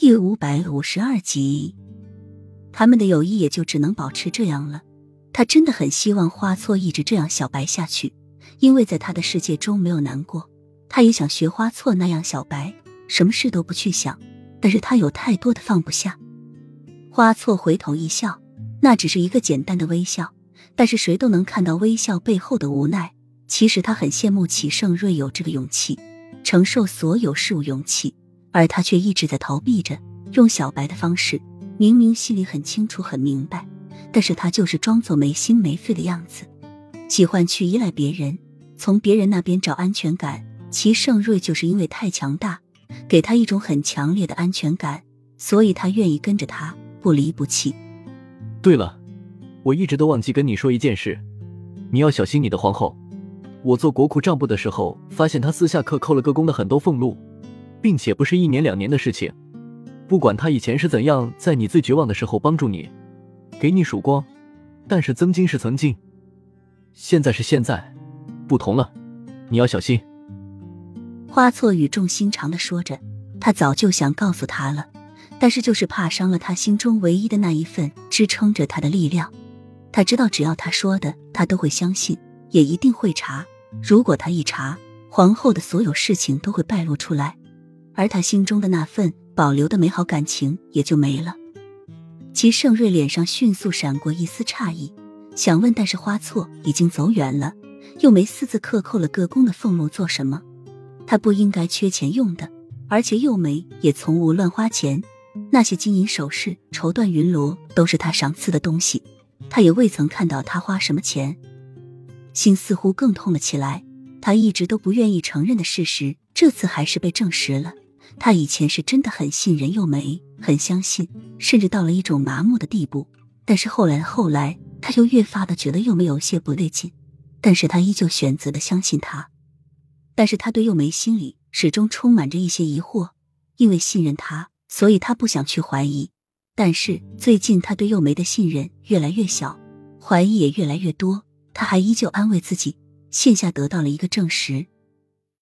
第五百五十二集，他们的友谊也就只能保持这样了。他真的很希望花错一直这样小白下去，因为在他的世界中没有难过。他也想学花错那样小白，什么事都不去想。但是他有太多的放不下。花错回头一笑，那只是一个简单的微笑，但是谁都能看到微笑背后的无奈。其实他很羡慕齐盛瑞有这个勇气，承受所有事物勇气，而他却一直在逃避着，用小白的方式。明明心里很清楚、很明白，但是他就是装作没心没肺的样子，喜欢去依赖别人，从别人那边找安全感。齐盛瑞就是因为太强大。给他一种很强烈的安全感，所以他愿意跟着他不离不弃。对了，我一直都忘记跟你说一件事，你要小心你的皇后。我做国库账簿的时候，发现她私下克扣了各宫的很多俸禄，并且不是一年两年的事情。不管他以前是怎样在你最绝望的时候帮助你，给你曙光，但是曾经是曾经，现在是现在，不同了，你要小心。花错语重心长的说着，他早就想告诉他了，但是就是怕伤了他心中唯一的那一份支撑着他的力量。他知道，只要他说的，他都会相信，也一定会查。如果他一查，皇后的所有事情都会败露出来，而他心中的那份保留的美好感情也就没了。齐盛瑞脸上迅速闪过一丝诧异，想问，但是花错已经走远了，又没私自克扣了各宫的俸禄做什么？他不应该缺钱用的，而且幼梅也从无乱花钱。那些金银首饰、绸缎云罗都是他赏赐的东西，他也未曾看到他花什么钱。心似乎更痛了起来。他一直都不愿意承认的事实，这次还是被证实了。他以前是真的很信任幼梅，很相信，甚至到了一种麻木的地步。但是后来后来，他又越发的觉得幼梅有些不对劲。但是他依旧选择的相信他。但是他对幼梅心里始终充满着一些疑惑，因为信任他，所以他不想去怀疑。但是最近他对幼梅的信任越来越小，怀疑也越来越多。他还依旧安慰自己，线下得到了一个证实，